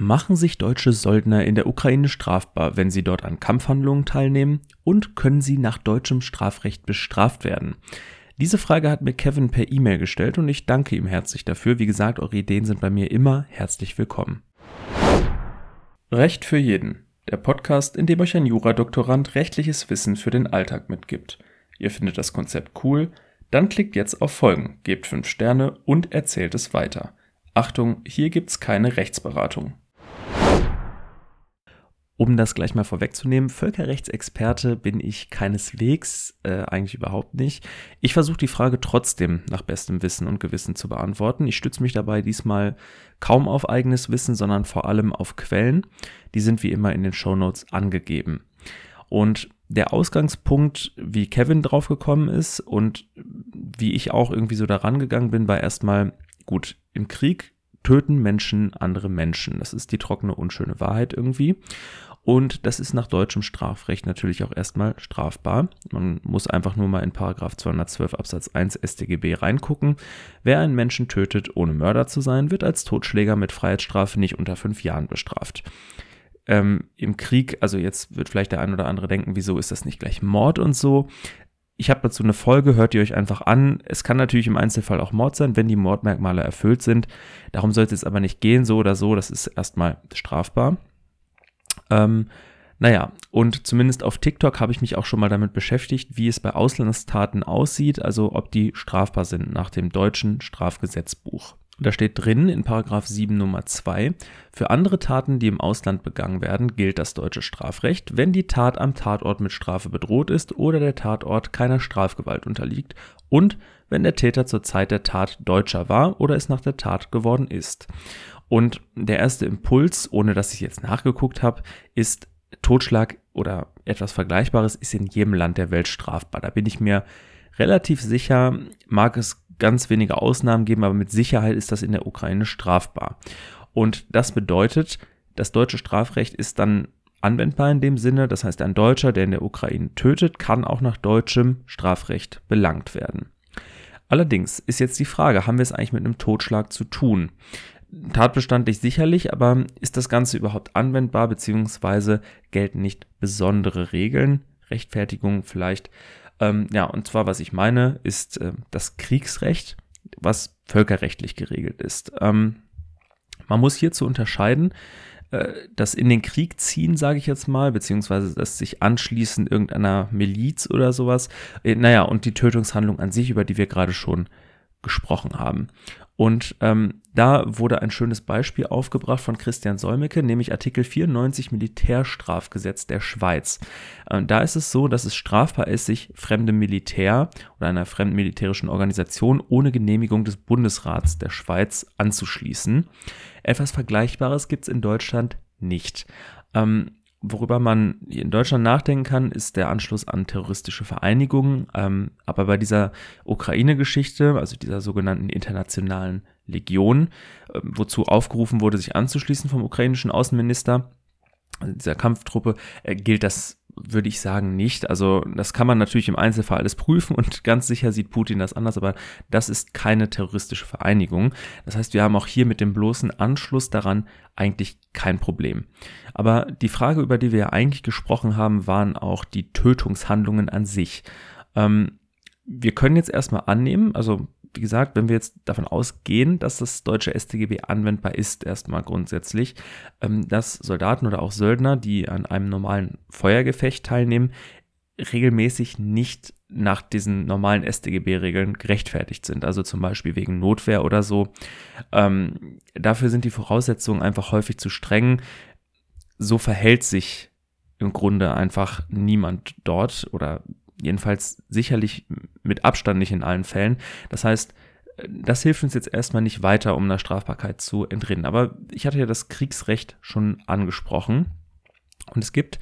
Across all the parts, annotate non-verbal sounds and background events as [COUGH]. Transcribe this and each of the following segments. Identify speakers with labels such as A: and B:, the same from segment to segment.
A: Machen sich deutsche Söldner in der Ukraine strafbar, wenn sie dort an Kampfhandlungen teilnehmen? Und können sie nach deutschem Strafrecht bestraft werden? Diese Frage hat mir Kevin per E-Mail gestellt und ich danke ihm herzlich dafür. Wie gesagt, eure Ideen sind bei mir immer herzlich willkommen. Recht für jeden. Der Podcast, in dem euch ein Juradoktorand rechtliches Wissen für den Alltag mitgibt. Ihr findet das Konzept cool? Dann klickt jetzt auf Folgen, gebt 5 Sterne und erzählt es weiter. Achtung, hier gibt's keine Rechtsberatung. Um das gleich mal vorwegzunehmen, Völkerrechtsexperte bin ich keineswegs, äh, eigentlich überhaupt nicht. Ich versuche die Frage trotzdem nach bestem Wissen und Gewissen zu beantworten. Ich stütze mich dabei diesmal kaum auf eigenes Wissen, sondern vor allem auf Quellen. Die sind wie immer in den Shownotes angegeben. Und der Ausgangspunkt, wie Kevin draufgekommen ist und wie ich auch irgendwie so daran gegangen bin, war erstmal gut, im Krieg töten Menschen andere Menschen. Das ist die trockene, unschöne Wahrheit irgendwie. Und das ist nach deutschem Strafrecht natürlich auch erstmal strafbar. Man muss einfach nur mal in Paragraph 212 Absatz 1 StGB reingucken. Wer einen Menschen tötet, ohne Mörder zu sein, wird als Totschläger mit Freiheitsstrafe nicht unter fünf Jahren bestraft. Ähm, Im Krieg, also jetzt wird vielleicht der ein oder andere denken, wieso ist das nicht gleich Mord und so? Ich habe dazu eine Folge, hört ihr euch einfach an. Es kann natürlich im Einzelfall auch Mord sein, wenn die Mordmerkmale erfüllt sind. Darum sollte es aber nicht gehen, so oder so. Das ist erstmal strafbar. Ähm, naja, und zumindest auf TikTok habe ich mich auch schon mal damit beschäftigt, wie es bei Auslandstaten aussieht, also ob die strafbar sind nach dem deutschen Strafgesetzbuch. Da steht drin in Paragraph 7 Nummer 2, für andere Taten, die im Ausland begangen werden, gilt das deutsche Strafrecht, wenn die Tat am Tatort mit Strafe bedroht ist oder der Tatort keiner Strafgewalt unterliegt und wenn der Täter zur Zeit der Tat Deutscher war oder es nach der Tat geworden ist. Und der erste Impuls, ohne dass ich jetzt nachgeguckt habe, ist Totschlag oder etwas Vergleichbares ist in jedem Land der Welt strafbar. Da bin ich mir relativ sicher, mag es ganz wenige Ausnahmen geben, aber mit Sicherheit ist das in der Ukraine strafbar. Und das bedeutet, das deutsche Strafrecht ist dann anwendbar in dem Sinne, das heißt, ein Deutscher, der in der Ukraine tötet, kann auch nach deutschem Strafrecht belangt werden. Allerdings ist jetzt die Frage, haben wir es eigentlich mit einem Totschlag zu tun? tatbestandlich sicherlich, aber ist das Ganze überhaupt anwendbar, beziehungsweise gelten nicht besondere Regeln? Rechtfertigung vielleicht. Ähm, ja, und zwar, was ich meine, ist äh, das Kriegsrecht, was völkerrechtlich geregelt ist. Ähm, man muss hierzu unterscheiden, äh, das in den Krieg ziehen, sage ich jetzt mal, beziehungsweise das sich anschließen irgendeiner Miliz oder sowas. Äh, naja, und die Tötungshandlung an sich, über die wir gerade schon gesprochen haben. Und ähm, da wurde ein schönes Beispiel aufgebracht von Christian Solmecke, nämlich Artikel 94 Militärstrafgesetz der Schweiz. Äh, da ist es so, dass es strafbar ist, sich fremdem Militär oder einer fremden militärischen Organisation ohne Genehmigung des Bundesrats der Schweiz anzuschließen. Etwas Vergleichbares gibt es in Deutschland nicht. Ähm, Worüber man in Deutschland nachdenken kann, ist der Anschluss an terroristische Vereinigungen. Ähm, aber bei dieser Ukraine-Geschichte, also dieser sogenannten internationalen Legion, äh, wozu aufgerufen wurde, sich anzuschließen vom ukrainischen Außenminister, dieser Kampftruppe, äh, gilt das würde ich sagen, nicht. Also das kann man natürlich im Einzelfall alles prüfen und [LAUGHS] ganz sicher sieht Putin das anders, aber das ist keine terroristische Vereinigung. Das heißt, wir haben auch hier mit dem bloßen Anschluss daran eigentlich kein Problem. Aber die Frage, über die wir ja eigentlich gesprochen haben, waren auch die Tötungshandlungen an sich. Ähm, wir können jetzt erstmal annehmen, also wie gesagt, wenn wir jetzt davon ausgehen, dass das deutsche StGB anwendbar ist, erstmal grundsätzlich, ähm, dass Soldaten oder auch Söldner, die an einem normalen Feuergefecht teilnehmen, regelmäßig nicht nach diesen normalen StGB-Regeln gerechtfertigt sind, also zum Beispiel wegen Notwehr oder so. Ähm, dafür sind die Voraussetzungen einfach häufig zu streng. So verhält sich im Grunde einfach niemand dort oder Jedenfalls sicherlich mit Abstand nicht in allen Fällen. Das heißt, das hilft uns jetzt erstmal nicht weiter, um einer Strafbarkeit zu entrinnen. Aber ich hatte ja das Kriegsrecht schon angesprochen. Und es gibt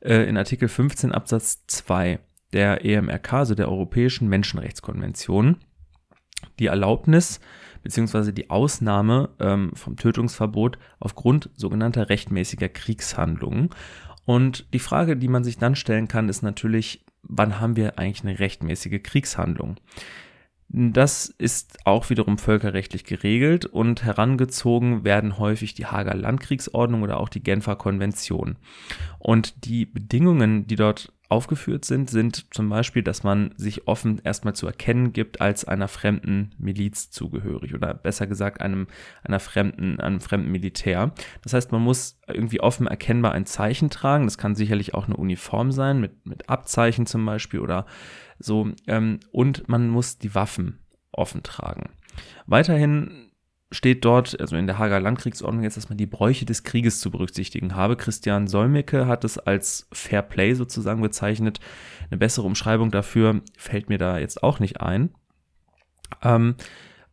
A: äh, in Artikel 15 Absatz 2 der EMRK, also der Europäischen Menschenrechtskonvention, die Erlaubnis bzw. die Ausnahme ähm, vom Tötungsverbot aufgrund sogenannter rechtmäßiger Kriegshandlungen. Und die Frage, die man sich dann stellen kann, ist natürlich, wann haben wir eigentlich eine rechtmäßige Kriegshandlung? Das ist auch wiederum völkerrechtlich geregelt und herangezogen werden häufig die Hager Landkriegsordnung oder auch die Genfer Konvention. Und die Bedingungen, die dort aufgeführt sind, sind zum Beispiel, dass man sich offen erstmal zu erkennen gibt als einer fremden Miliz zugehörig oder besser gesagt einem, einer fremden, einem fremden Militär. Das heißt, man muss irgendwie offen erkennbar ein Zeichen tragen. Das kann sicherlich auch eine Uniform sein, mit, mit Abzeichen zum Beispiel oder so. Ähm, und man muss die Waffen offen tragen. Weiterhin steht dort, also in der Hager Landkriegsordnung jetzt, dass man die Bräuche des Krieges zu berücksichtigen habe. Christian Solmecke hat es als Fair Play sozusagen bezeichnet. Eine bessere Umschreibung dafür fällt mir da jetzt auch nicht ein. Ähm,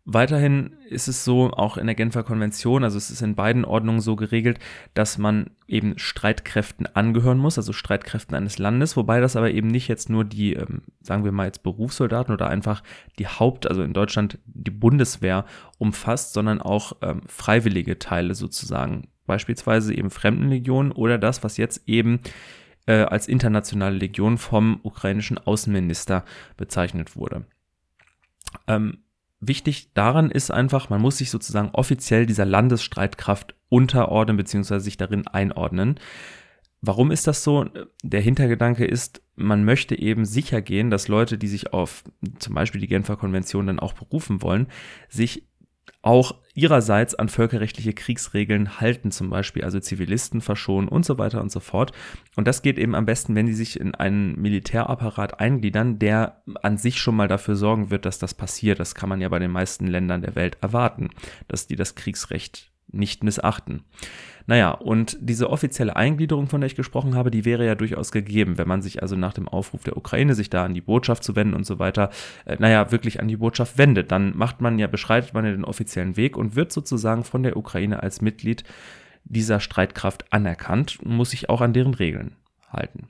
A: Weiterhin ist es so, auch in der Genfer Konvention, also es ist in beiden Ordnungen so geregelt, dass man eben Streitkräften angehören muss, also Streitkräften eines Landes, wobei das aber eben nicht jetzt nur die, ähm, sagen wir mal jetzt Berufssoldaten oder einfach die Haupt, also in Deutschland die Bundeswehr umfasst, sondern auch ähm, freiwillige Teile sozusagen, beispielsweise eben Fremdenlegionen oder das, was jetzt eben äh, als internationale Legion vom ukrainischen Außenminister bezeichnet wurde. Ähm, wichtig daran ist einfach, man muss sich sozusagen offiziell dieser Landesstreitkraft unterordnen bzw. sich darin einordnen. Warum ist das so? Der Hintergedanke ist, man möchte eben sicher gehen, dass Leute, die sich auf zum Beispiel die Genfer Konvention dann auch berufen wollen, sich auch ihrerseits an völkerrechtliche Kriegsregeln halten, zum Beispiel also Zivilisten verschonen und so weiter und so fort. Und das geht eben am besten, wenn die sich in einen Militärapparat eingliedern, der an sich schon mal dafür sorgen wird, dass das passiert. Das kann man ja bei den meisten Ländern der Welt erwarten, dass die das Kriegsrecht nicht missachten. Naja, und diese offizielle Eingliederung, von der ich gesprochen habe, die wäre ja durchaus gegeben, wenn man sich also nach dem Aufruf der Ukraine, sich da an die Botschaft zu wenden und so weiter, äh, naja, wirklich an die Botschaft wendet. Dann macht man ja, beschreitet man ja den offiziellen Weg und wird sozusagen von der Ukraine als Mitglied dieser Streitkraft anerkannt und muss sich auch an deren Regeln halten.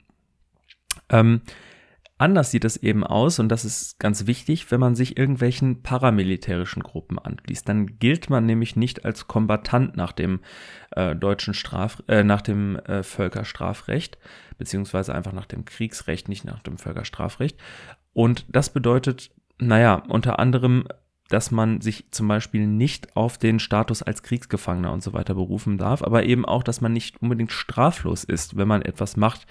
A: Ähm, Anders sieht es eben aus, und das ist ganz wichtig, wenn man sich irgendwelchen paramilitärischen Gruppen anschließt. Dann gilt man nämlich nicht als Kombatant nach dem äh, deutschen Straf, äh, nach dem äh, Völkerstrafrecht, beziehungsweise einfach nach dem Kriegsrecht, nicht nach dem Völkerstrafrecht. Und das bedeutet, naja, unter anderem dass man sich zum Beispiel nicht auf den Status als Kriegsgefangener und so weiter berufen darf, aber eben auch, dass man nicht unbedingt straflos ist, wenn man etwas macht.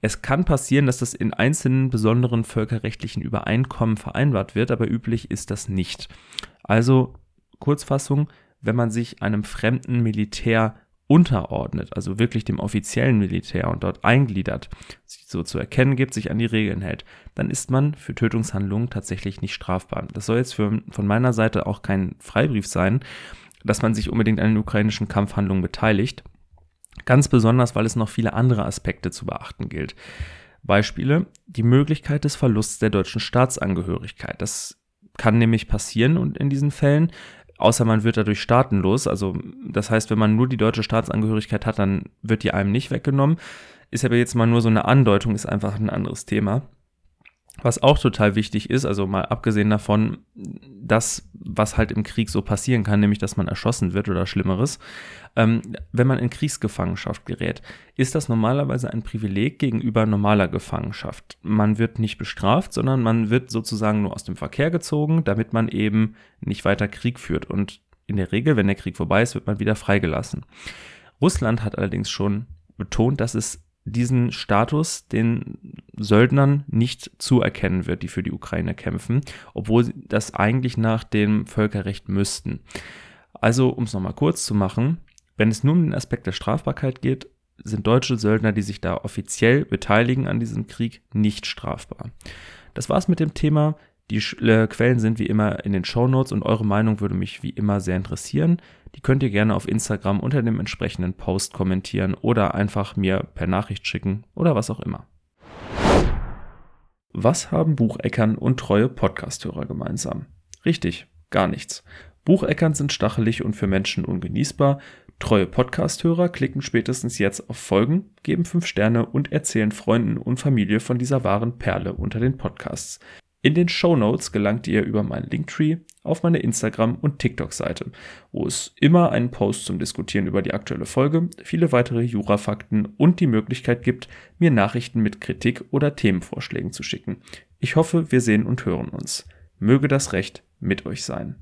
A: Es kann passieren, dass das in einzelnen besonderen völkerrechtlichen Übereinkommen vereinbart wird, aber üblich ist das nicht. Also Kurzfassung, wenn man sich einem fremden Militär unterordnet, also wirklich dem offiziellen Militär und dort eingliedert, sich so zu erkennen gibt, sich an die Regeln hält, dann ist man für Tötungshandlungen tatsächlich nicht strafbar. Das soll jetzt für, von meiner Seite auch kein Freibrief sein, dass man sich unbedingt an den ukrainischen Kampfhandlungen beteiligt. Ganz besonders, weil es noch viele andere Aspekte zu beachten gilt. Beispiele, die Möglichkeit des Verlusts der deutschen Staatsangehörigkeit. Das kann nämlich passieren und in diesen Fällen, außer man wird dadurch staatenlos. Also das heißt, wenn man nur die deutsche Staatsangehörigkeit hat, dann wird die einem nicht weggenommen. Ist aber jetzt mal nur so eine Andeutung, ist einfach ein anderes Thema. Was auch total wichtig ist, also mal abgesehen davon, das, was halt im Krieg so passieren kann, nämlich dass man erschossen wird oder Schlimmeres, ähm, wenn man in Kriegsgefangenschaft gerät, ist das normalerweise ein Privileg gegenüber normaler Gefangenschaft. Man wird nicht bestraft, sondern man wird sozusagen nur aus dem Verkehr gezogen, damit man eben nicht weiter Krieg führt. Und in der Regel, wenn der Krieg vorbei ist, wird man wieder freigelassen. Russland hat allerdings schon betont, dass es diesen Status den Söldnern nicht zuerkennen wird, die für die Ukraine kämpfen, obwohl sie das eigentlich nach dem Völkerrecht müssten. Also, um es nochmal kurz zu machen, wenn es nur um den Aspekt der Strafbarkeit geht, sind deutsche Söldner, die sich da offiziell beteiligen an diesem Krieg, nicht strafbar. Das war's mit dem Thema. Die äh, Quellen sind wie immer in den Show Notes und eure Meinung würde mich wie immer sehr interessieren. Die könnt ihr gerne auf Instagram unter dem entsprechenden Post kommentieren oder einfach mir per Nachricht schicken oder was auch immer. Was haben Bucheckern und treue Podcasthörer gemeinsam? Richtig, gar nichts. Bucheckern sind stachelig und für Menschen ungenießbar. Treue Podcasthörer klicken spätestens jetzt auf Folgen, geben 5 Sterne und erzählen Freunden und Familie von dieser wahren Perle unter den Podcasts. In den Show Notes gelangt ihr über meinen Linktree auf meine Instagram- und TikTok-Seite, wo es immer einen Post zum Diskutieren über die aktuelle Folge, viele weitere Jura-Fakten und die Möglichkeit gibt, mir Nachrichten mit Kritik oder Themenvorschlägen zu schicken. Ich hoffe, wir sehen und hören uns. Möge das Recht mit euch sein.